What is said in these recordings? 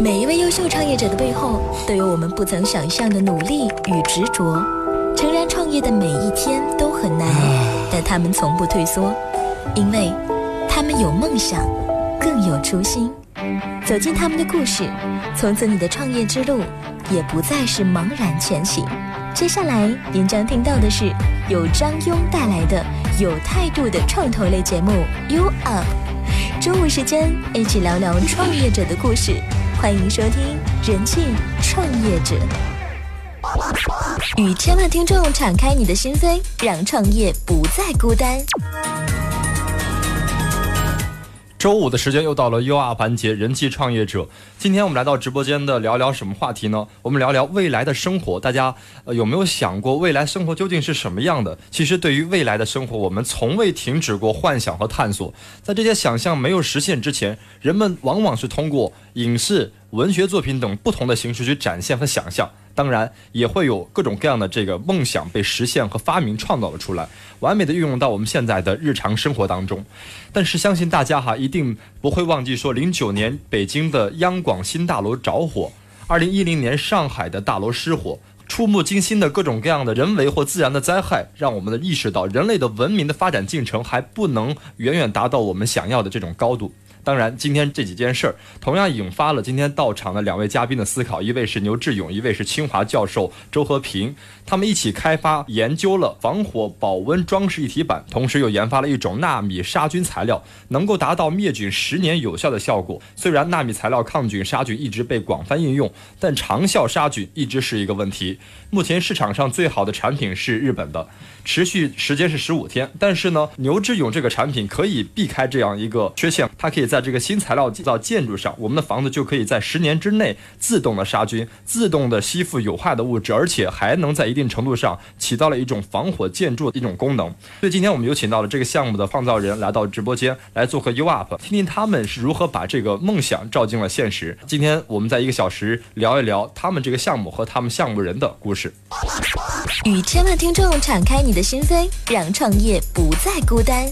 每一位优秀创业者的背后，都有我们不曾想象的努力与执着。诚然，创业的每一天都很难，但他们从不退缩，因为他们有梦想，更有初心。走进他们的故事，从此你的创业之路也不再是茫然前行。接下来您将听到的是由张庸带来的有态度的创投类节目《You Up》。中午时间，一起聊聊创业者的故事。欢迎收听《人气创业者》，与千万听众敞开你的心扉，让创业不再孤单。周五的时间又到了 U R 环节，人气创业者。今天我们来到直播间的聊聊什么话题呢？我们聊聊未来的生活。大家呃有没有想过未来生活究竟是什么样的？其实对于未来的生活，我们从未停止过幻想和探索。在这些想象没有实现之前，人们往往是通过影视、文学作品等不同的形式去展现和想象。当然，也会有各种各样的这个梦想被实现和发明创造了出来，完美的运用到我们现在的日常生活当中。但是，相信大家哈一定不会忘记说，零九年北京的央广新大楼着火，二零一零年上海的大楼失火，触目惊心的各种各样的人为或自然的灾害，让我们的意识到人类的文明的发展进程还不能远远达到我们想要的这种高度。当然，今天这几件事儿同样引发了今天到场的两位嘉宾的思考。一位是牛志勇，一位是清华教授周和平。他们一起开发研究了防火保温装饰一体板，同时又研发了一种纳米杀菌材料，能够达到灭菌十年有效的效果。虽然纳米材料抗菌杀菌一直被广泛应用，但长效杀菌一直是一个问题。目前市场上最好的产品是日本的，持续时间是十五天。但是呢，牛志勇这个产品可以避开这样一个缺陷，它可以在这个新材料造建筑上，我们的房子就可以在十年之内自动的杀菌、自动的吸附有害的物质，而且还能在一定程度上起到了一种防火建筑的一种功能。所以今天我们有请到了这个项目的创造人来到直播间来做客 U Up，听听他们是如何把这个梦想照进了现实。今天我们在一个小时聊一聊他们这个项目和他们项目人的故事。与千万听众敞开你的心扉，让创业不再孤单。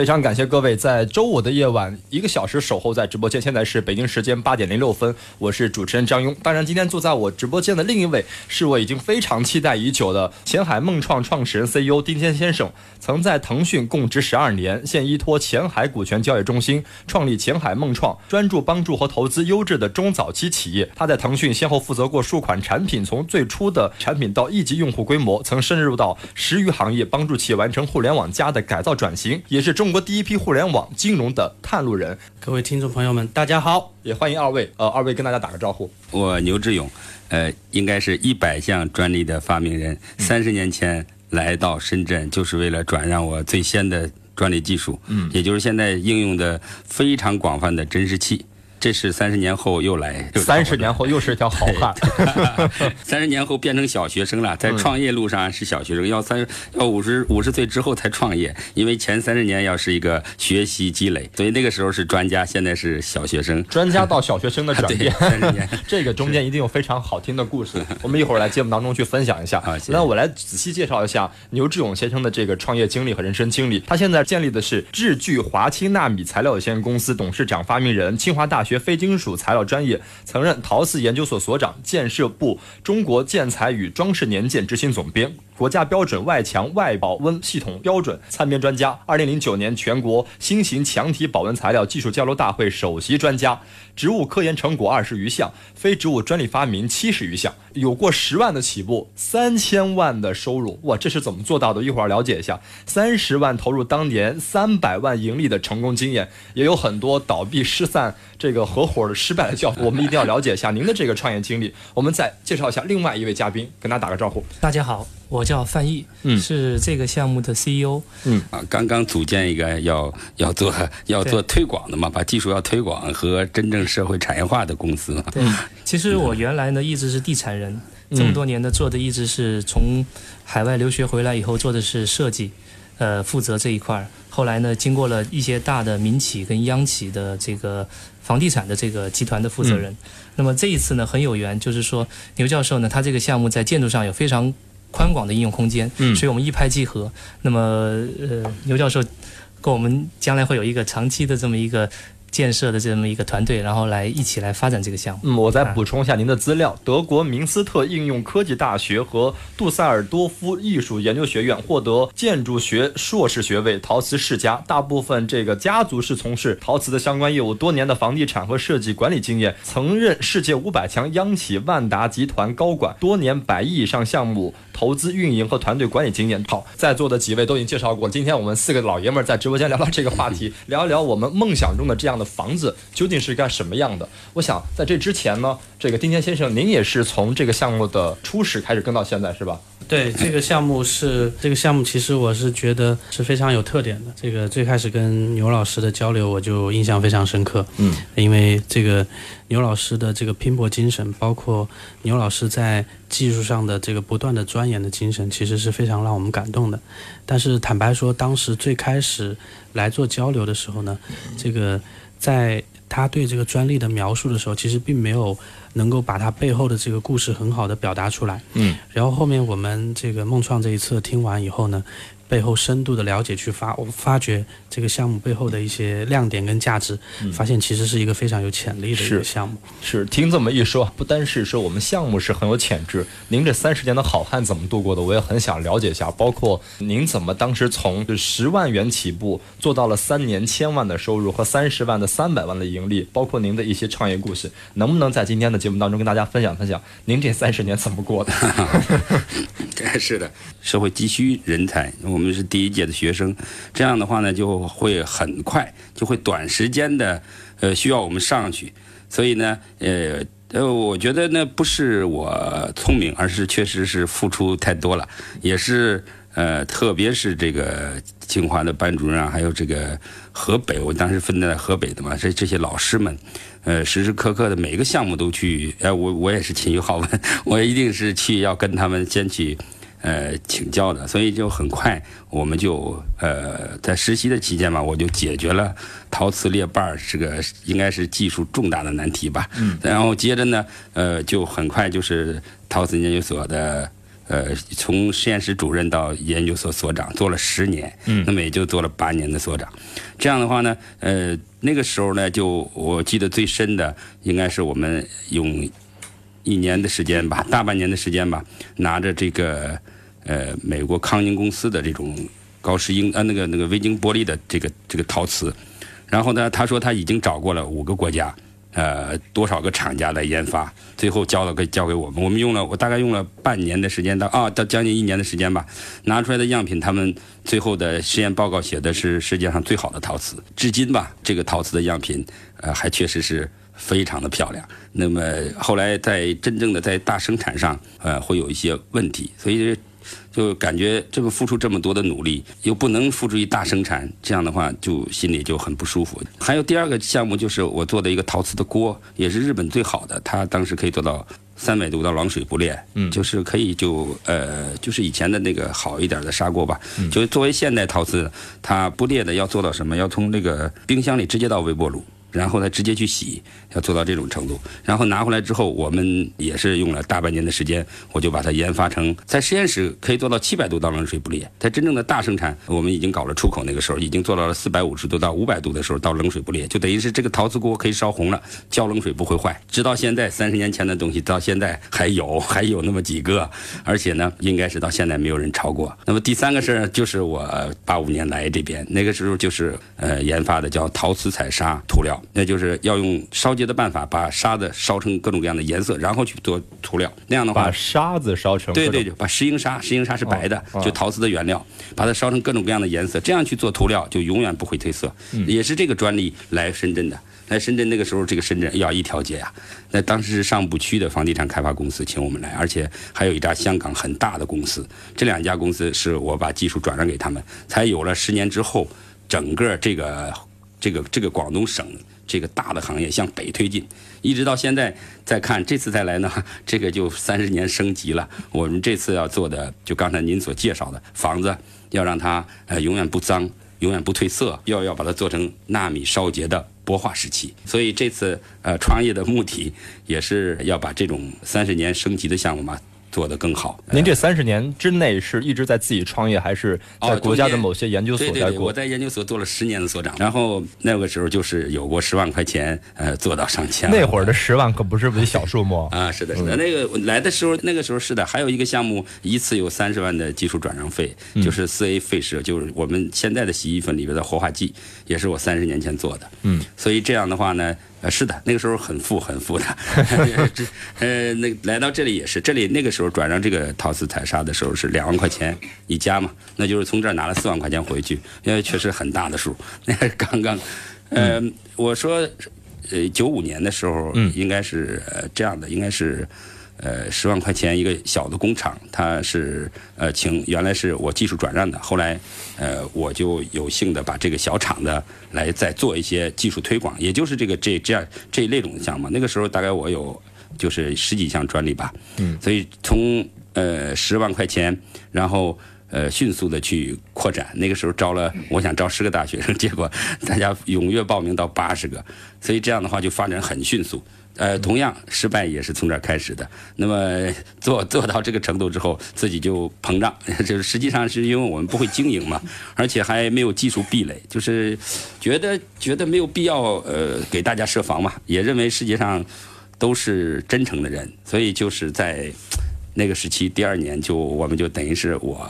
非常感谢各位在周五的夜晚一个小时守候在直播间。现在是北京时间八点零六分，我是主持人张庸。当然，今天坐在我直播间的另一位是我已经非常期待已久的前海梦创创始人 CEO 丁坚先生。曾在腾讯供职十二年，现依托前海股权交易中心创立前海梦创，专注帮助和投资优质的中早期企业。他在腾讯先后负责过数款产品，从最初的产品到亿级用户规模，曾深入到十余行业，帮助企业完成互联网加的改造转型，也是中。中国第一批互联网金融的探路人，各位听众朋友们，大家好，也欢迎二位。呃，二位跟大家打个招呼。我牛志勇，呃，应该是一百项专利的发明人。三十年前来到深圳，就是为了转让我最先的专利技术，嗯，也就是现在应用的非常广泛的真实器。这是三十年后又来，三十年后又是一条好汉。三十年后变成小学生了，在创业路上是小学生，要三要五十五十岁之后才创业，因为前三十年要是一个学习积累，所以那个时候是专家，现在是小学生。专家到小学生的 转变，三十年，这个中间一定有非常好听的故事。我们一会儿来节目当中去分享一下。那我来仔细介绍一下牛志勇先生的这个创业经历和人生经历。他现在建立的是智聚华清纳米材料有限公司，董事长、发明人，清华大学。学非金属材料专业，曾任陶瓷研究所所长、建设部中国建材与装饰年鉴执行总编。国家标准外墙外保温系统标准参编专家，二零零九年全国新型墙体保温材料技术交流大会首席专家，植物科研成果二十余项，非植物专利发明七十余项，有过十万的起步，三千万的收入，哇，这是怎么做到的？一会儿了解一下。三十万投入当年三百万盈利的成功经验，也有很多倒闭失散这个合伙的失败的教训，我们一定要了解一下您的这个创业经历。我们再介绍一下另外一位嘉宾，跟他打个招呼。大家好。我叫范毅，嗯，是这个项目的 CEO，嗯。啊，刚刚组建一个要要做要做推广的嘛，把技术要推广和真正社会产业化的公司嘛。对，其实我原来呢一直是地产人，这么多年呢做的一直是从海外留学回来以后做的是设计，呃，负责这一块儿。后来呢，经过了一些大的民企跟央企的这个房地产的这个集团的负责人，那么这一次呢很有缘，就是说牛教授呢他这个项目在建筑上有非常。宽广的应用空间，嗯，所以我们一拍即合。那么，呃，牛教授跟我们将来会有一个长期的这么一个建设的这么一个团队，然后来一起来发展这个项目。嗯，我再补充一下您的资料：德国明斯特应用科技大学和杜塞尔多夫艺术研究学院获得建筑学硕士学位，陶瓷世家。大部分这个家族是从事陶瓷的相关业务，多年的房地产和设计管理经验，曾任世界五百强央企万达集团高管，多年百亿以上项目投资运营和团队管理经验。好，在座的几位都已经介绍过，今天我们四个老爷们儿在直播间聊聊这个话题，聊一聊我们梦想中的这样的房子究竟是干什么样的。我想在这之前呢，这个丁谦先生，您也是从这个项目的初始开始跟到现在是吧？对，这个项目是这个项目，其实我是觉得是非常有特点的。这个最开始跟牛老师的交流，我就印象非常深刻。嗯，因为这个牛老师的这个拼搏精神，包括牛老师在技术上的这个不断的钻研的精神，其实是非常让我们感动的。但是坦白说，当时最开始来做交流的时候呢，这个在他对这个专利的描述的时候，其实并没有能够把他背后的这个故事很好的表达出来。嗯，然后后面我们这个梦创这一侧听完以后呢，背后深度的了解去发，我发掘这个项目背后的一些亮点跟价值，发现其实是一个非常有潜力的一个项目。是听这么一说，不单是说我们项目是很有潜质，您这三十年的好汉怎么度过的，我也很想了解一下。包括您怎么当时从十万元起步做到了三年千万的收入和三十万的三百万的盈利，包括您的一些创业故事，能不能在今天的节目当中跟大家分享分享您这三十年怎么过的？是的，社会急需人才，我我们是第一届的学生，这样的话呢，就会很快，就会短时间的，呃，需要我们上去，所以呢，呃。呃，我觉得呢，不是我聪明，而是确实是付出太多了，也是呃，特别是这个清华的班主任啊，还有这个河北，我当时分在河北的嘛，这这些老师们，呃，时时刻刻的每个项目都去，哎、我我也是勤于好问，我一定是去要跟他们先去。呃，请教的，所以就很快我们就呃在实习的期间嘛，我就解决了陶瓷裂瓣儿这个应该是技术重大的难题吧。嗯。然后接着呢，呃，就很快就是陶瓷研究所的呃从实验室主任到研究所所长，做了十年。嗯。那么也就做了八年的所长。这样的话呢，呃，那个时候呢，就我记得最深的应该是我们用。一年的时间吧，大半年的时间吧，拿着这个呃美国康宁公司的这种高石英呃那个那个微晶玻璃的这个这个陶瓷，然后呢，他说他已经找过了五个国家，呃多少个厂家来研发，最后交了给交给我们，我们用了我大概用了半年的时间到啊到将近一年的时间吧，拿出来的样品，他们最后的实验报告写的是世界上最好的陶瓷，至今吧这个陶瓷的样品呃还确实是。非常的漂亮。那么后来在真正的在大生产上，呃，会有一些问题，所以就感觉这么付出这么多的努力，又不能付诸于大生产，这样的话就心里就很不舒服。还有第二个项目就是我做的一个陶瓷的锅，也是日本最好的，它当时可以做到三百度到冷水不裂，嗯，就是可以就呃就是以前的那个好一点的砂锅吧，嗯就是作为现代陶瓷，它不裂的要做到什么？要从那个冰箱里直接到微波炉。然后呢，直接去洗，要做到这种程度。然后拿回来之后，我们也是用了大半年的时间，我就把它研发成在实验室可以做到七百度到冷水不裂。在真正的大生产，我们已经搞了出口，那个时候已经做到了四百五十度到五百度的时候到冷水不裂，就等于是这个陶瓷锅可以烧红了，浇冷水不会坏。直到现在，三十年前的东西到现在还有，还有那么几个，而且呢，应该是到现在没有人超过。那么第三个事儿就是我八五年来这边，那个时候就是呃研发的叫陶瓷彩砂涂料。那就是要用烧结的办法，把沙子烧成各种各样的颜色，然后去做涂料。那样的话，把沙子烧成对对，把石英砂，石英砂是白的，就陶瓷的原料，把它烧成各种各样的颜色，这样去做涂料就永远不会褪色。也是这个专利来深圳的，来深圳那个时候这个深圳要一条街呀。那当时是上步区的房地产开发公司请我们来，而且还有一家香港很大的公司，这两家公司是我把技术转让给他们，才有了十年之后整个这个这个这个广东省。这个大的行业向北推进，一直到现在再看，这次再来呢，这个就三十年升级了。我们这次要做的，就刚才您所介绍的房子，要让它呃永远不脏，永远不褪色，要要把它做成纳米烧结的玻化时期。所以这次呃创业的目的，也是要把这种三十年升级的项目嘛，做得更好。您这三十年之内是一直在自己创业，还是在国家的某些研究所待过？对对对，我在研究所做了十年的所长，然后那个时候就是有过十万块钱，呃，做到上千。那会儿的十万可不是笔小数目啊！是的，是的，那个来的时候，那个时候是的，还有一个项目一次有三十万的技术转让费，就是四 A 废食，就是我们现在的洗衣粉里边的活化剂，也是我三十年前做的。嗯，所以这样的话呢。呃，是的，那个时候很富很富的，呃，那来到这里也是，这里那个时候转让这个陶瓷彩砂的时候是两万块钱一家嘛，那就是从这儿拿了四万块钱回去，因为确实很大的数。那刚刚，呃，我说，呃，九五年的时候，应该是这样的，应该是。呃，十万块钱一个小的工厂，他是呃请原来是我技术转让的，后来呃我就有幸的把这个小厂的来再做一些技术推广，也就是这个这这样这一类种的项目。那个时候大概我有就是十几项专利吧，嗯，所以从呃十万块钱，然后呃迅速的去扩展。那个时候招了，我想招十个大学生，结果大家踊跃报名到八十个，所以这样的话就发展很迅速。呃，同样失败也是从这儿开始的。那么做做到这个程度之后，自己就膨胀，就是实际上是因为我们不会经营嘛，而且还没有技术壁垒，就是觉得觉得没有必要呃给大家设防嘛，也认为世界上都是真诚的人，所以就是在那个时期，第二年就我们就等于是我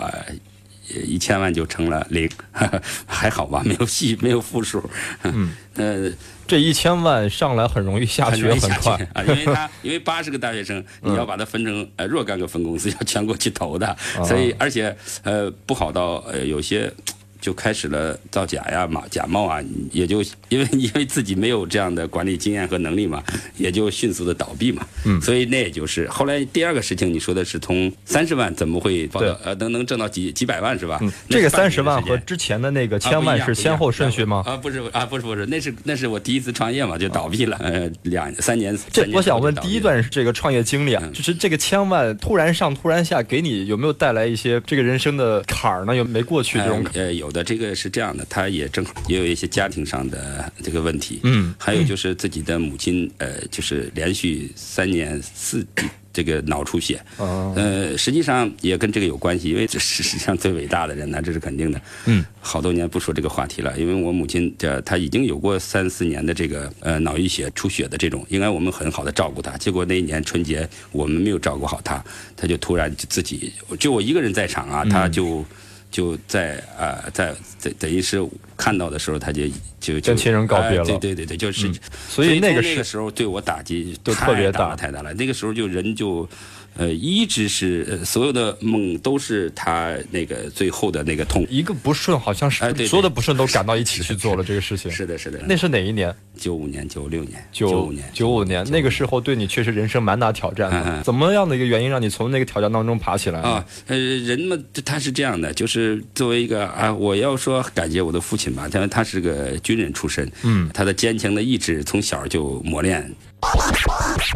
一千万就成了零，还好吧，没有细没有负数，嗯，呃。这一千万上来很容易下去，很快啊！因为他因为八十个大学生，你要把它分成呃若干个分公司，要全国去投的，所以而且呃不好到呃有些。就开始了造假呀、嘛假冒啊，也就因为因为自己没有这样的管理经验和能力嘛，也就迅速的倒闭嘛。嗯，所以那也就是后来第二个事情，你说的是从三十万怎么会到呃能能挣到几几百万是吧？这个三十万和之前的那个千万是先后顺序吗？啊，不是啊，不是不是，那是那是我第一次创业嘛，就倒闭了，呃，两三年。这我想问第一段这个创业经历啊，就是这个千万突然上突然下，给你有没有带来一些这个人生的坎儿呢？有没过去这种？呃，有。的这个是这样的，他也正好也有一些家庭上的这个问题，嗯，还有就是自己的母亲，呃，就是连续三年四这个脑出血，哦，呃，实际上也跟这个有关系，因为这是世上最伟大的人呢，这是肯定的，嗯，好多年不说这个话题了，因为我母亲这她已经有过三四年的这个呃脑溢血出血的这种，应该我们很好的照顾她，结果那一年春节我们没有照顾好她，她就突然就自己就我一个人在场啊，她就。就在啊，在等等于是看到的时候，他就就跟亲人告别了。对对对对，就是。所以那个那个时候对我打击都特别大，太大了。那个时候就人就。呃，一直是呃所有的梦都是他那个最后的那个痛，一个不顺，好像是所有的不顺都赶到一起去做了这个事情。是的，是的。那是哪一年？九五年、九六年、九五年、九五年。那个时候对你确实人生蛮大挑战的。怎么样的一个原因让你从那个挑战当中爬起来啊？呃，人们他是这样的，就是作为一个啊，我要说感谢我的父亲吧，因为他是个军人出身，嗯，他的坚强的意志从小就磨练。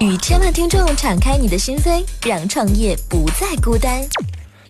与千万听众敞开你的心扉，让创业不再孤单。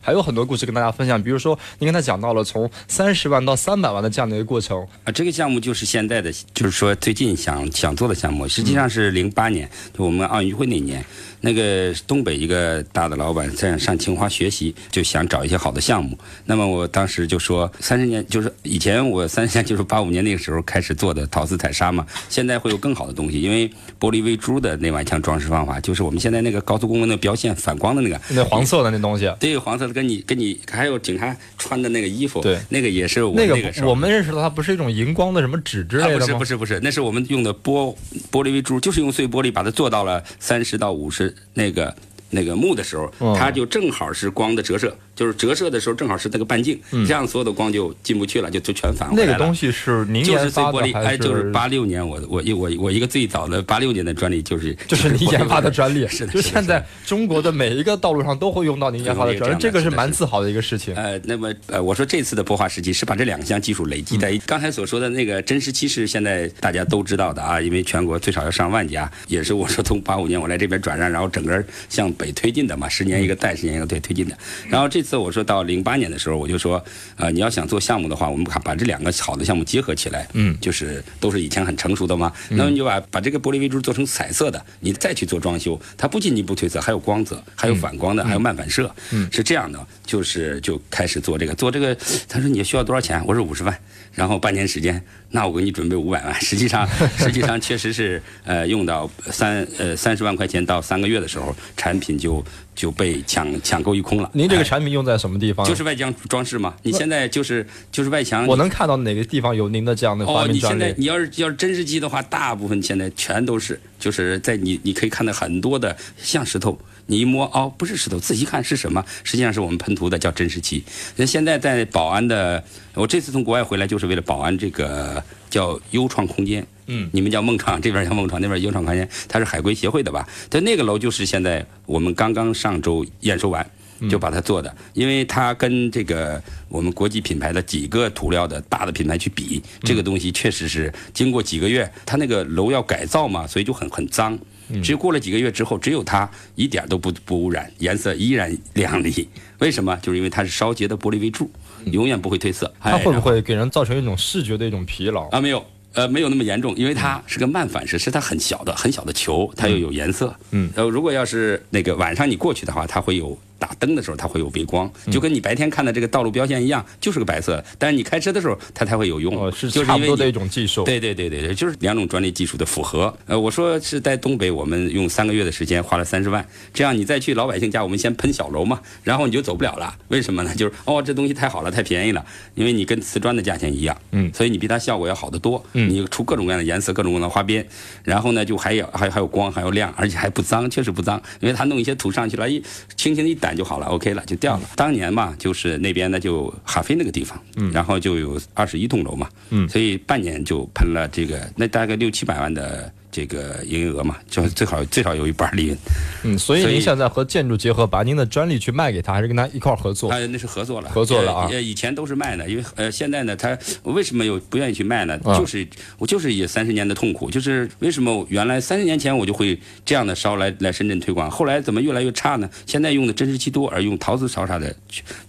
还有很多故事跟大家分享，比如说您刚才讲到了从三十万到三百万的这样的一个过程啊，这个项目就是现在的，就是说最近想想做的项目，实际上是零八年，就我们奥运会那年。那个东北一个大的老板在上清华学习，就想找一些好的项目。那么我当时就说，三十年就是以前我三十年就是八五年那个时候开始做的陶瓷彩砂嘛。现在会有更好的东西，因为玻璃微珠的那碗墙装饰方法，就是我们现在那个高速公路那标线反光的那个，那黄色的那东西。对，黄色的，跟你跟你还有警察穿的那个衣服，对，那个也是我那个我们认识到，它不是一种荧光的什么纸之类的吗？不是不是不是，那是我们用的玻玻璃微珠，就是用碎玻璃把它做到了三十到五十那个。那个木的时候，它就正好是光的折射。就是折射的时候正好是那个半径，这样所有的光就进不去了，就就全反回来了。那个东西是您研发的还是？就是八六年，我我我我一个最早的八六年的专利就是 就是您研发的专利。是的，就现在中国的每一个道路上都会用到您研发的专利，这个是蛮自豪的一个事情。呃，那么呃，我说这次的波化时期是把这两项技术累积在刚才所说的那个真实期是现在大家都知道的啊，因为全国最少要上万家，也是我说从八五年我来这边转让，然后整个向北推进的嘛，十年一个带，十年一个推推进的。然后这次我说到零八年的时候，我就说，呃，你要想做项目的话，我们把把这两个好的项目结合起来，嗯，就是都是以前很成熟的嘛，那么你就把把这个玻璃微珠做成彩色的，你再去做装修，它不仅仅不褪色，还有光泽，还有反光的，还有漫反射，嗯。是这样的，就是就开始做这个。做这个，他说你需要多少钱？我说五十万，然后半年时间，那我给你准备五百万，实际上 实际上确实是呃用到三呃三十万块钱到三个月的时候，产品就就被抢抢购一空了。您这个哎产品用在什么地方？就是外墙装饰嘛，你现在就是就是外墙，我能看到哪个地方有您的这样的发哦？你现在你要是要是真实机的话，大部分现在全都是，就是在你你可以看到很多的像石头，你一摸哦不是石头，仔细看是什么？实际上是我们喷涂的，叫真石漆。那现在在宝安的，我这次从国外回来就是为了宝安这个叫优创空间。嗯你们叫梦创，这边叫梦创，那边优创空间，它是海归协会的吧？但那个楼就是现在我们刚刚上周验收完。就把它做的，因为它跟这个我们国际品牌的几个涂料的大的品牌去比，这个东西确实是经过几个月，它那个楼要改造嘛，所以就很很脏。只有过了几个月之后，只有它一点都不不污染，颜色依然亮丽。为什么？就是因为它是烧结的玻璃为柱，永远不会褪色。它会不会给人造成一种视觉的一种疲劳？啊，没有，呃，没有那么严重，因为它是个慢反射，是它很小的、很小的球，它又有颜色。嗯，呃，如果要是那个晚上你过去的话，它会有打灯的时候，它会有微光，嗯就跟你白天看的这个道路标线一样，就是个白色。但是你开车的时候，它才会有用。哦，是差不多的一种技术。对对对对对，就是两种专利技术的符合。呃，我说是在东北，我们用三个月的时间花了三十万，这样你再去老百姓家，我们先喷小楼嘛，然后你就走不了了。为什么呢？就是哦，这东西太好了，太便宜了，因为你跟瓷砖的价钱一样，嗯所以你比它效果要好得多。嗯你出各种各样的颜色，各种各样的花边，然后呢，就还有还有还有光，还有亮，而且还不脏，确实不脏，因为它弄一些土上去了，一轻轻的一掸就好了，OK 了，就掉了。当年嘛，就是那边呢就哈飞那个地方，然后就有二十一栋楼嘛，嗯。所以半年就喷了这个，那大概六七百万的这个营业额嘛，就最好最少有一半利润。嗯，所以您现在和建筑结合，把您的专利去卖给他，还是跟他一块合作？他那是合作了，合作了啊呃，呃以前都是卖的，因为呃，现在呢，他为什么又不愿意去卖呢？啊就是我就是也三十年的痛苦，就是为什么原来三十年前我就会这样的烧来来深圳推广，后来怎么越来越差呢？现在用的真实漆多，而用陶瓷烧啥的，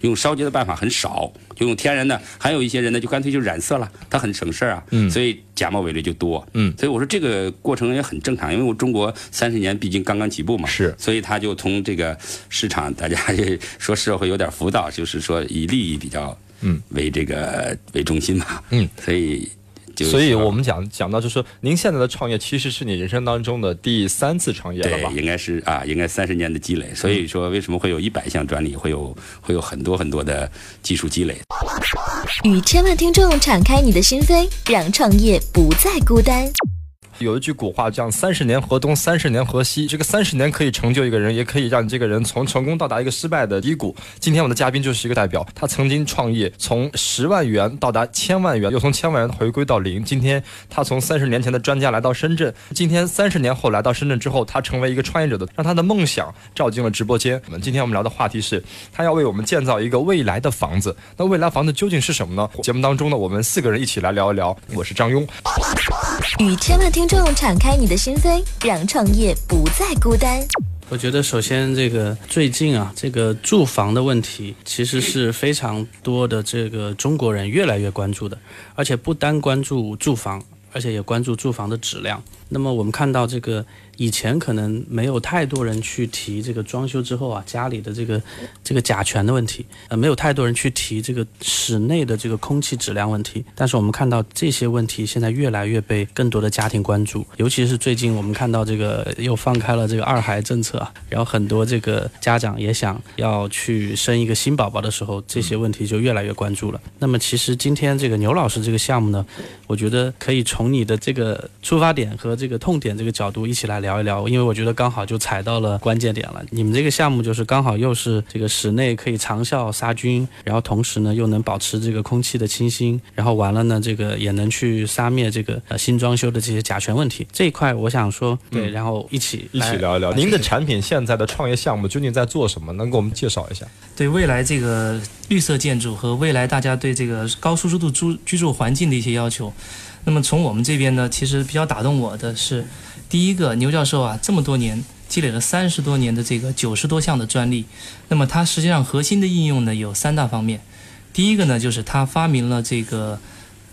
用烧结的办法很少，就用天然的。还有一些人呢，就干脆就染色了，他很省事儿啊，嗯所以假冒伪劣就多。嗯所以我说这个过程也很正常，因为我中国三十年毕竟刚刚起步嘛，是所以他就从这个市场，大家也说社会有点浮躁，就是说以利益比较嗯为这个为中心嘛，嗯，所以就所以我们讲讲到，就是说您现在的创业其实是你人生当中的第三次创业了吧？对应该是啊，应该三十年的积累，所以说为什么会有一百项专利，会有会有很多很多的技术积累。与千万听众敞开你的心扉，让创业不再孤单。有一句古话叫“三十年河东，三十年河西”。这个三十年可以成就一个人，也可以让这个人从成功到达一个失败的低谷。今天我们的嘉宾就是一个代表，他曾经创业，从十万元到达千万元，又从千万元回归到零。今天他从三十年前的专家来到深圳，今天三十年后来到深圳之后，他成为一个创业者的，让他的梦想照进了直播间。我们今天我们聊的话题是，他要为我们建造一个未来的房子。那未来房子究竟是什么呢？节目当中呢，我们四个人一起来聊一聊。我是张庸。与千万听众敞开你的心扉，让创业不再孤单。我觉得首先这个最近啊，这个住房的问题其实是非常多的这个中国人越来越关注的，而且不单关注住房，而且也关注住房的质量。那么我们看到这个以前可能没有太多人去提这个装修之后啊家里的这个这个甲醛的问题，呃，没有太多人去提这个室内的这个空气质量问题。但是我们看到这些问题现在越来越被更多的家庭关注，尤其是最近我们看到这个又放开了这个二孩政策啊，然后很多这个家长也想要去生一个新宝宝的时候，这些问题就越来越关注了。那么其实今天这个牛老师这个项目呢，我觉得可以从你的这个出发点和这个痛点这个角度一起来聊一聊，因为我觉得刚好就踩到了关键点了。你们这个项目就是刚好又是这个室内可以长效杀菌，然后同时呢又能保持这个空气的清新，然后完了呢这个也能去杀灭这个呃新装修的这些甲醛问题。这一块我想说对，然后一起一起聊一聊您的产品现在的创业项目究竟在做什么？能给我们介绍一下？对未来这个绿色建筑和未来大家对这个高舒适度居居住环境的一些要求，那么从我们这边呢，其实比较打动我的是，第一个牛教授啊，这么多年积累了三十多年的这个九十多项的专利。那么它实际上核心的应用呢有三大方面。第一个呢就是他发明了这个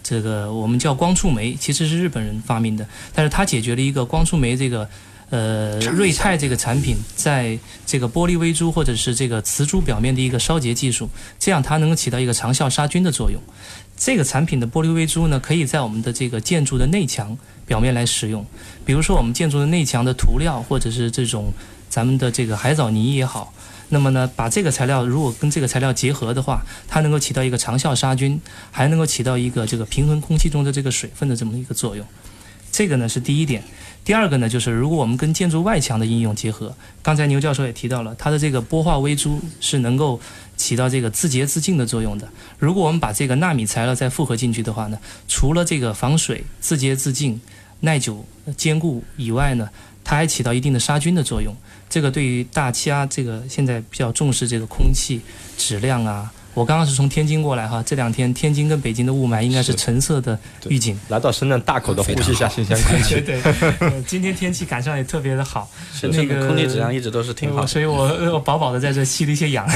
这个我们叫光触媒，其实是日本人发明的，但是他解决了一个光触媒这个呃瑞泰这个产品在这个玻璃微珠或者是这个瓷珠表面的一个烧结技术，这样它能够起到一个长效杀菌的作用。这个产品的玻璃微珠呢，可以在我们的这个建筑的内墙表面来使用，比如说我们建筑的内墙的涂料，或者是这种咱们的这个海藻泥也好，那么呢，把这个材料如果跟这个材料结合的话，它能够起到一个长效杀菌，还能够起到一个这个平衡空气中的这个水分的这么一个作用。这个呢是第一点。第二个呢，就是如果我们跟建筑外墙的应用结合，刚才牛教授也提到了，它的这个玻化微珠是能够起到这个自洁自净的作用的。如果我们把这个纳米材料再复合进去的话呢，除了这个防水、自洁自净、耐久坚固以外呢，它还起到一定的杀菌的作用。这个对于大家这个现在比较重视这个空气质量啊。我刚刚是从天津过来哈，这两天天津跟北京的雾霾应该是橙色的预警。来到深圳，大口的呼吸一下新鲜空气。对对，今天天气赶上也特别的好，那个空气质量一直都是挺好，所以我我饱饱的在这吸了一些氧。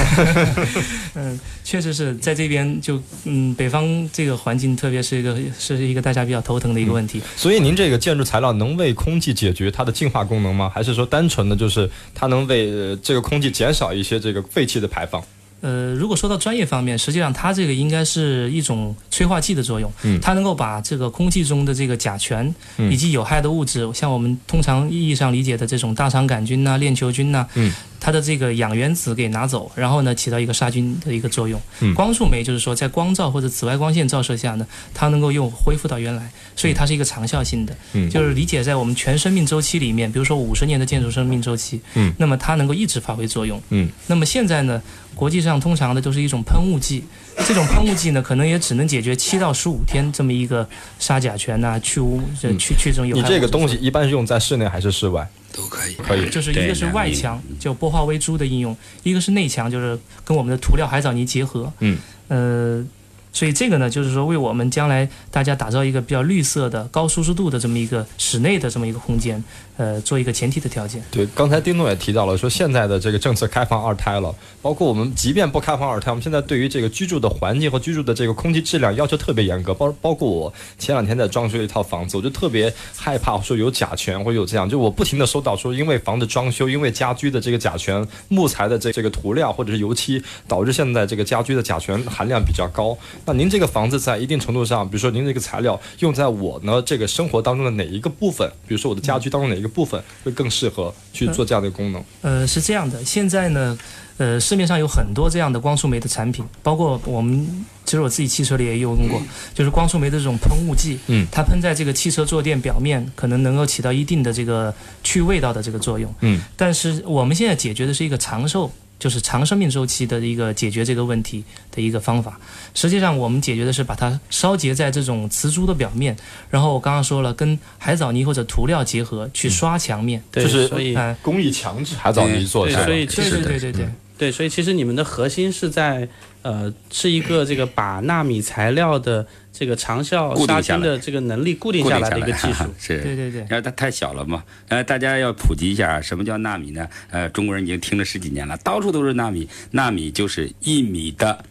嗯，确实是在这边就嗯北方这个环境，特别是一个是一个大家比较头疼的一个问题。所以您这个建筑材料能为空气解决它的净化功能吗？还是说单纯的就是它能为这个空气减少一些这个废气的排放？呃，如果说到专业方面，实际上它这个应该是一种催化剂的作用，嗯，它能够把这个空气中的这个甲醛以及有害的物质，像我们通常意义上理解的这种大肠杆菌呐、链球菌呐，嗯。它的这个氧原子给拿走，然后呢，起到一个杀菌的一个作用。光触媒就是说，在光照或者紫外光线照射下呢，它能够又恢复到原来，所以它是一个长效性的。就是理解在我们全生命周期里面，比如说五十年的建筑生命周期，那么它能够一直发挥作用。那么现在呢，国际上通常的都是一种喷雾剂，这种喷雾剂呢，可能也只能解决七到十五天这么一个杀甲醛呐、去污、去去这种有害。你这个东西一般是用在室内还是室外？都可以，可以，就是一个是外墙，就玻化微珠的应用；一个是内墙，就是跟我们的涂料海藻泥结合。嗯，呃。所以这个呢，就是说为我们将来大家打造一个比较绿色的、高舒适度的这么一个室内的这么一个空间，呃，做一个前提的条件。对，刚才丁总也提到了，说现在的这个政策开放二胎了，包括我们即便不开放二胎，我们现在对于这个居住的环境和居住的这个空气质量要求特别严格。包包括我前两天在装修一套房子，我就特别害怕说有甲醛或有这样，就我不停的收到说，因为房子装修，因为家居的这个甲醛、木材的这这个涂料或者是油漆，导致现在这个家居的甲醛含量比较高。那您这个房子在一定程度上，比如说您这个材料用在我呢这个生活当中的哪一个部分，比如说我的家居当中哪一个部分会更适合去做这样的功能？呃，是这样的，现在呢，呃，市面上有很多这样的光触媒的产品，包括我们其实我自己汽车里也有用过，就是光触媒的这种喷雾剂，嗯，它喷在这个汽车坐垫表面，可能能够起到一定的这个去味道的这个作用，嗯，但是我们现在解决的是一个长寿。就是长生命周期的一个解决这个问题的一个方法。实际上，我们解决的是把它烧结在这种瓷珠的表面，然后我刚刚说了，跟海藻泥或者涂料结合去刷墙面，就是所以工艺强制海藻泥做的。所以其实对对对对对，所以其实你们的核心是在呃，是一个这个把纳米材料的。这个长效杀菌的这个能力固定下来的一个技术，是，对对对，然后它太小了嘛，呃，大家要普及一下什么叫纳米呢？呃，中国人已经听了十几年了，到处都是纳米，纳米就是一米的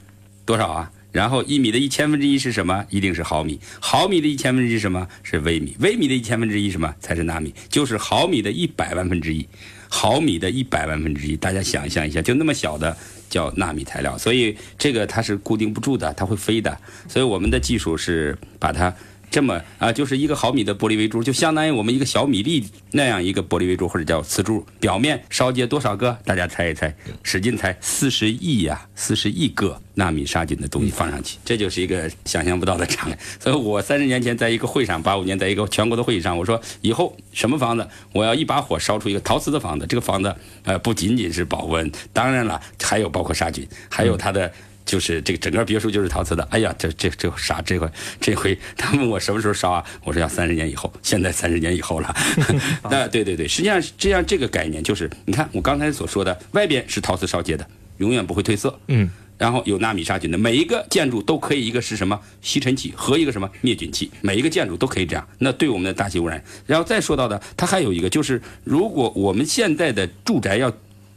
多少啊？然后一米的一千分之一是什么？一定是毫米，毫米的一千分之一什么是微米？微米的一千分之一什么才是纳米？就是毫米的一百万分之一，毫米的一百万分之一，大家想象一下，就那么小的。叫纳米材料，所以这个它是固定不住的，它会飞的。所以我们的技术是把它。这么啊，就是一个毫米的玻璃微珠，就相当于我们一个小米粒那样一个玻璃微珠，或者叫瓷珠，表面烧结多少个？大家猜一猜，使劲猜，四十亿呀，四十亿个纳米杀菌的东西放上去，这就是一个想象不到的场面。所以我三十年前在一个会上，八五年在一个全国的会议上，我说以后什么房子，我要一把火烧出一个陶瓷的房子，这个房子呃不仅仅是保温，当然了，还有包括杀菌，还有它的。就是这个整个别墅就是陶瓷的，哎呀，这这这啥？这回这回他问我什么时候烧啊？我说要三十年以后，现在三十年以后了。那对对对，实际上实际上这个概念就是，你看我刚才所说的，外边是陶瓷烧结的，永远不会褪色。嗯。然后有纳米杀菌的，每一个建筑都可以一个是什么吸尘器和一个什么灭菌器，每一个建筑都可以这样。那对我们的大气污染，然后再说到的，它还有一个就是，如果我们现在的住宅要。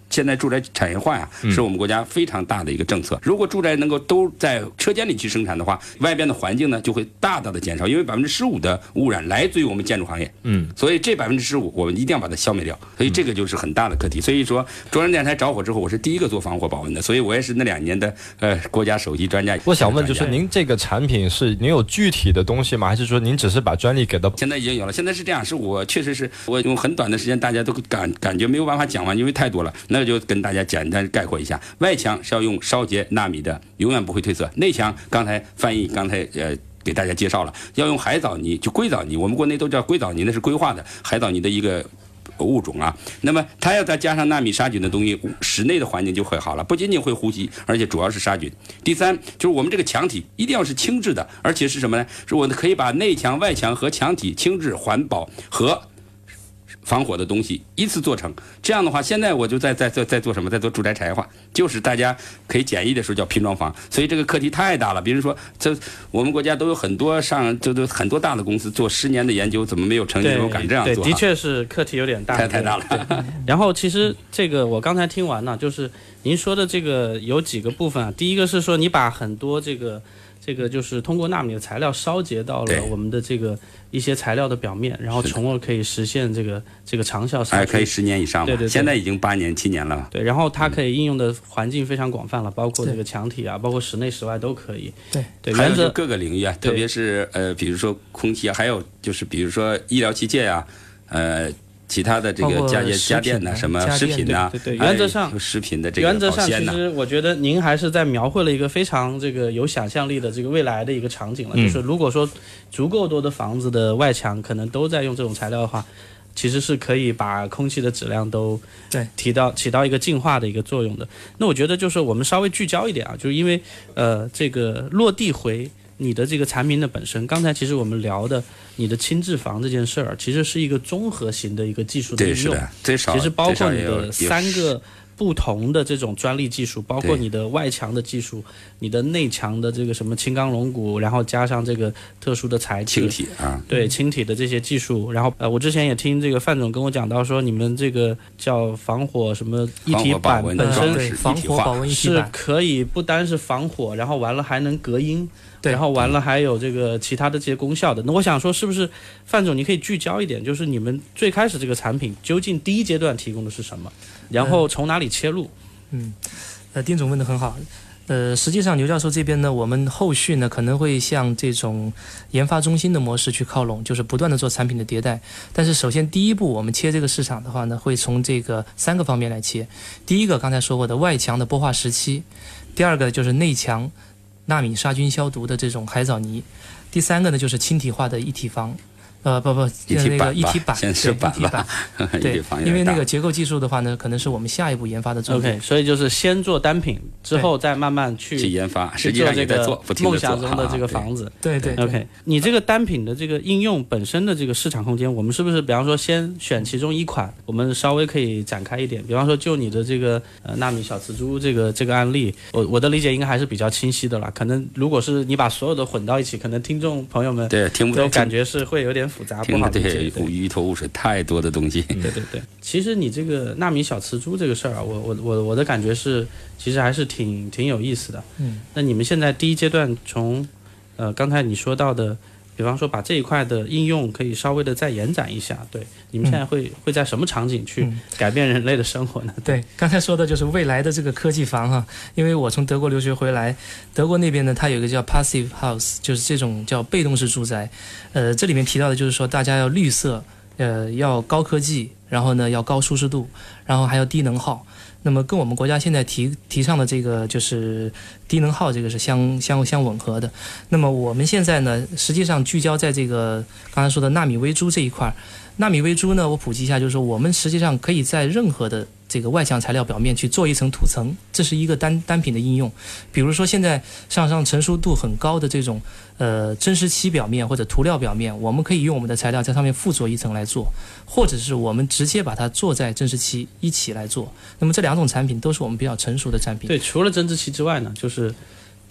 现在住宅产业化呀，是我们国家非常大的一个政策。如果住宅能够都在车间里去生产的话，外边的环境呢就会大大的减少，因为百分之十五的污染来自于我们建筑行业。嗯，所以这百分之十五我们一定要把它消灭掉。所以这个就是很大的课题。所以说，中央电视台着火之后，我是第一个做防火保温的，所以我也是那两年的呃国家首席专家。我想问，就是您这个产品是您有具体的东西吗？还是说您只是把专利给到？现在已经有了。现在是这样，是我确实是我用很短的时间，大家都感感觉没有办法讲完，因为太多了。那就跟大家。简单概括一下，外墙是要用烧结纳米的，永远不会褪色。内墙刚才翻译刚才呃给大家介绍了，要用海藻泥，就硅藻泥，我们国内都叫硅藻泥，那是硅化的海藻泥的一个物种啊。那么它要再加上纳米杀菌的东西，室内的环境就会好了，不仅仅会呼吸，而且主要是杀菌。第三就是我们这个墙体一定要是轻质的，而且是什么呢？是我们可以把内墙、外墙和墙体轻质、环保和。防火的东西依次做成，这样的话，现在我就在在在在做什么，在做住宅产业化，就是大家可以简易的时候叫拼装房，所以这个课题太大了。比如说，这我们国家都有很多上，就都很多大的公司做十年的研究，怎么没有成绩？我敢这样做。的确是课题有点大，太太大了。然后其实这个我刚才听完了，就是您说的这个有几个部分啊，第一个是说你把很多这个。这个就是通过纳米的材料烧结到了我们的这个一些材料的表面，然后从而可以实现这个这个长效。哎，可以十年以上。对对。现在已经八年、七年了。对，然后它可以应用的环境非常广泛了，包括这个墙体啊，包括室内、室外都可以。对对。还有各个领域啊，特别是呃，比如说空气啊，还有就是比如说医疗器械啊，呃。其他的这个家电家电呢，什么食品呢？对对，原则上食品的这个原则上，其实我觉得您还是在描绘了一个非常这个有想象力的这个未来的一个场景了。就是如果说足够多的房子的外墙可能都在用这种材料的话，其实是可以把空气的质量都对提到起到一个净化的一个作用的。那我觉得就是我们稍微聚焦一点啊，就是因为呃这个落地回。你的这个产品的本身，刚才其实我们聊的你的轻质房这件事儿，其实是一个综合型的一个技术的应用，其实包括你的三个不同的这种专利技术，包括你的外墙的技术，你的内墙的这个什么轻钢龙骨，然后加上这个特殊的材质，轻体啊，对轻体的这些技术，然后呃，我之前也听这个范总跟我讲到说，你们这个叫防火什么一体板本身防火保温是可以不单是防火，然后完了还能隔音。对，然后完了还有这个其他的这些功效的。那我想说，是不是范总，你可以聚焦一点，就是你们最开始这个产品究竟第一阶段提供的是什么，然后从哪里切入？嗯，呃，丁总问的很好。呃，实际上牛教授这边呢，我们后续呢可能会向这种研发中心的模式去靠拢，就是不断的做产品的迭代。但是首先第一步，我们切这个市场的话呢，会从这个三个方面来切。第一个刚才说过的外墙的玻化石漆，第二个就是内墙。纳米杀菌消毒的这种海藻泥，第三个呢就是轻体化的一体房。呃不不，那个一体板，对一体板，对，因为那个结构技术的话呢，可能是我们下一步研发的重点。OK，所以就是先做单品，之后再慢慢去去研发，去做这个梦想中的这个房子。对对，OK，你这个单品的这个应用本身的这个市场空间，我们是不是比方说先选其中一款，我们稍微可以展开一点？比方说就你的这个呃纳米小瓷珠这个这个案例，我我的理解应该还是比较清晰的了。可能如果是你把所有的混到一起，可能听众朋友们对听不都感觉是会有点复杂，不好理解。一头雾水，太多的东西。对对对，其实你这个纳米小瓷珠这个事儿啊，我我我我的感觉是，其实还是挺挺有意思的。嗯，那你们现在第一阶段从，呃，刚才你说到的，比方说把这一块的应用可以稍微的再延展一下。对，你们现在会会在什么场景去改变人类的生活呢？对，刚才说的就是未来的这个科技房哈，因为我从德国留学回来，德国那边呢，它有一个叫 passive house，就是这种叫被动式住宅。呃，这里面提到的就是说，大家要绿色，呃，要高科技，然后呢要高舒适度，然后还要低能耗。那么跟我们国家现在提提倡的这个就是低能耗，这个是相相相吻合的。那么我们现在呢，实际上聚焦在这个刚才说的纳米微珠这一块。纳米微珠呢，我普及一下，就是说我们实际上可以在任何的这个外墙材料表面去做一层涂层，这是一个单单品的应用。比如说现在上上成熟度很高的这种呃真实漆表面或者涂料表面，我们可以用我们的材料在上面附着一层来做，或者是我们直接把它做在真实漆一起来做。那么这两种产品都是我们比较成熟的产品。对，除了真石漆之外呢，就是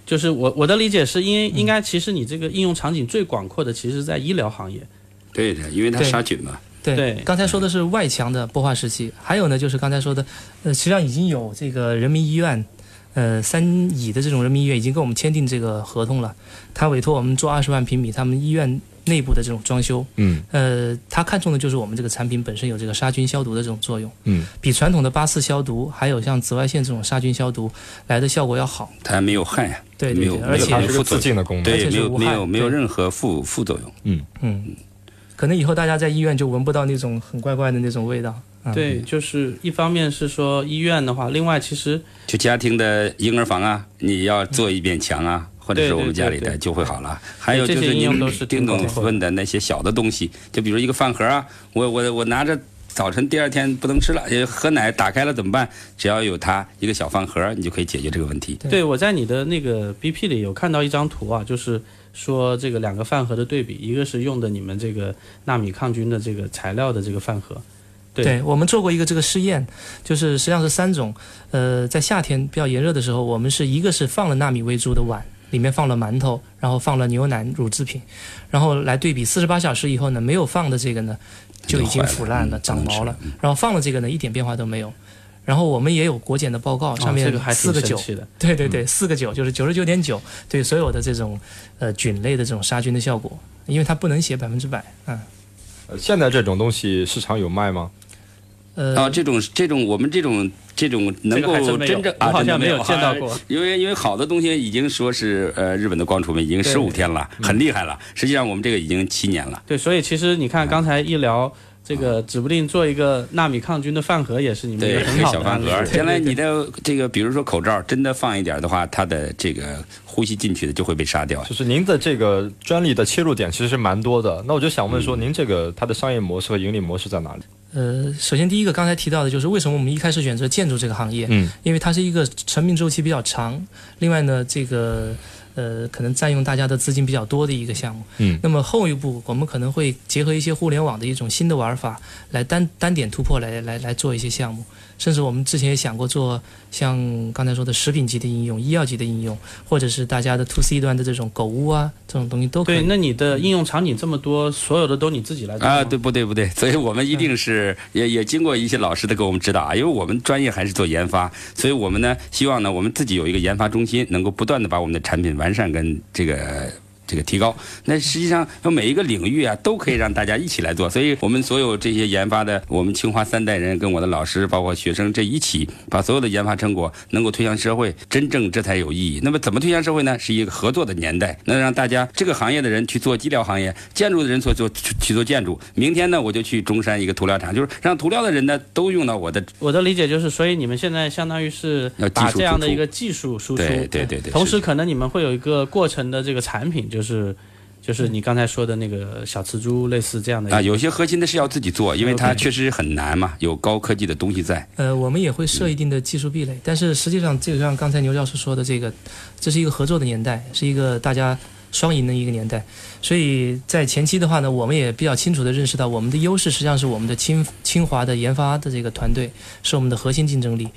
就是我我的理解是因为应该其实你这个应用场景最广阔的其实在医疗行业。对的，因为它杀菌嘛。对，对。刚才说的是外墙的玻化时期，还有呢就是刚才说的，呃，实际上已经有这个人民医院，呃，三乙的这种人民医院已经跟我们签订这个合同了，他委托我们做二十万平米他们医院内部的这种装修，嗯。呃，他看中的就是我们这个产品本身有这个杀菌消毒的这种作用，嗯，比传统的八四消毒还有像紫外线这种杀菌消毒来的效果要好。它没有害呀，没有对对对，而且它是个自净的功能。对，而且没有是无害没有没有任何副副作用。嗯。嗯，可能以后大家在医院就闻不到那种很怪怪的那种味道。嗯、对，就是一方面是说医院的话，另外其实就家庭的婴儿房啊，你要做一遍墙啊，或者是我们家里的就会好了。还有就是您应用都是挺丁总广阔的问的那些小的东西，就比如一个饭盒啊，我我我拿着。早晨第二天不能吃了，也喝奶打开了怎么办？只要有它一个小饭盒，你就可以解决这个问题。对对我在你的那个 BP 里有看到一张图啊，就是说这个两个饭盒的对比，一个是用的你们这个纳米抗菌的这个材料的这个饭盒，对对，我们做过一个这个试验，就是实际上是三种。呃，在夏天比较炎热的时候，我们是一个是放了纳米微珠的碗，里面放了馒头，然后放了牛奶乳制品，然后来对比四十八小时以后呢，没有放的这个呢就已经腐烂了、嗯长毛了然后放了这个呢一点变化都没有。然后我们也有国检的报告，上面 四个九。对对对，四个九就是九十九点九，对所有的这种呃菌类的这种杀菌的效果，因为它不能写百分之百，嗯，呃现在这种东西市场有卖吗？呃，啊，这种这种我们这种这种能够真正啊，我好像没有见到啊过因为因为好的东西已经说是呃日本的光储们已经十五天了，很厉害了。实际上我们这个已经七年了。对，所以其实你看刚才一聊这个，指不定做一个纳米抗菌的饭盒也是你们一对，个很一个好的案例小饭盒。对将来你的这个，比如说口罩，真的放一点的话，它的这个呼吸进去的就会被杀掉。就是您的这个专利的切入点其实是蛮多的。那我就想问说，您这个它的商业模式和盈利模式在哪里？呃，首先第一个刚才提到的就是为什么我们一开始选择建筑这个行业，嗯，因为它是一个生命周期比较长，另外呢，这个呃可能占用大家的资金比较多的一个项目。嗯，那么后一步我们可能会结合一些互联网的一种新的玩法，来单单点突破来来来做一些项目，甚至我们之前也想过做像刚才说的食品级的应用、医药级的应用，或者是大家的 to C 端的这种狗屋啊这种东西都可以。对，那你的应用场景这么多，所有的都你自己来做啊，对不对？不对，所以我们一定是也也经过一些老师的给我们指导啊，因为我们专业还是做研发，所以我们呢希望呢我们自己有一个研发中心，能够不断的把我们的产品完善跟这个。这个提高，那实际上有每一个领域啊，都可以让大家一起来做。所以，我们所有这些研发的，我们清华三代人跟我的老师，包括学生，这一起把所有的研发成果能够推向社会，真正这才有意义。那么，怎么推向社会呢？是一个合作的年代，能让大家这个行业的人去做医疗行业，建筑的人做做去去做建筑。明天呢，我就去中山一个涂料厂，就是让涂料的人呢都用到我的。我的理解就是，所以你们现在相当于是要把这样的一个技术输出，对对对对，是同时可能你们会有一个过程的这个产品，就是就是你刚才说的那个小瓷珠，类似这样的啊，有些核心的是要自己做，因为它确实很难嘛，有高科技的东西在。呃，我们也会设一定的技术壁垒，但是实际上，这个像刚才牛教授说的，这个这是一个合作的年代，是一个大家双赢的一个年代。所以在前期的话呢，我们也比较清楚的认识到，我们的优势实际上是我们的清清华的研发的这个团队是我们的核心竞争力。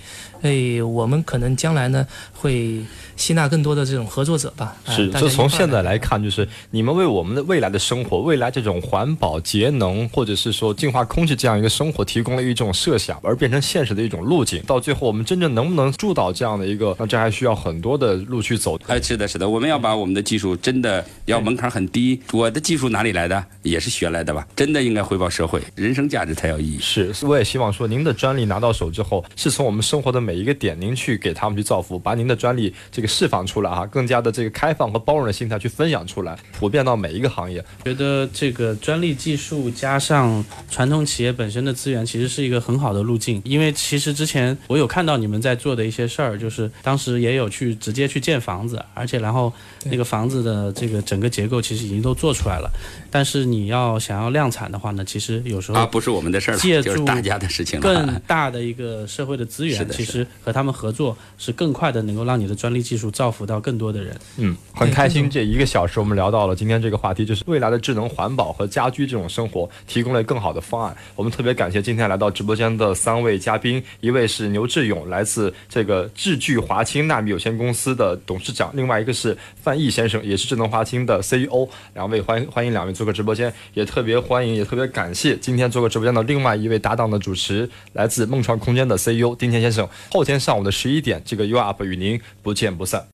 所以我们可能将来呢会吸纳更多的这种合作者吧。啊是，就从现在来看，就是你们为我们的未来的生活、未来这种环保、节能，或者是说净化空气这样一个生活，提供了一种设想，而变成现实的一种路径。到最后，我们真正能不能做到这样的一个，那这还需要很多的路去走。哎，是的，是的，我们要把我们的技术真的要门槛很低。我的技术哪里来的？也是学来的吧？真的应该回报社会，人生价值才有意义。是，我也希望说，您的专利拿到手之后，是从我们生活的每一个点，您去给他们去造福，把您的专利这个释放出来哈，更加的这个开放和包容的心态去分享出来，普遍到每一个行业。觉得这个专利技术加上传统企业本身的资源，其实是一个很好的路径。因为其实之前我有看到你们在做的一些事儿，就是当时也有去直接去建房子，而且然后那个房子的这个整个结构其实已经经都做出来了。但是你要想要量产的话呢，其实有时候啊，不是我们的事儿，借助就是大家的事情。更大的一个社会的资源，其实和他们合作是更快的，能够让你的专利技术造福到更多的人。嗯，很开心，这一个小时我们聊到了今天这个话题，就是未来的智能环保和家居这种生活提供了更好的方案。我们特别感谢今天来到直播间的三位嘉宾，一位是牛志勇，来自这个智聚华清纳米有限公司的董事长，另外一个是范毅先生，也是智能华清的 CEO。两位欢迎欢迎两位做客直播间，也特别欢迎，也特别感谢今天做客直播间的另外一位搭档的主持，来自梦创空间的 CEO 丁天先生。后天上午的十一点，这个 U Up 与您不见不散。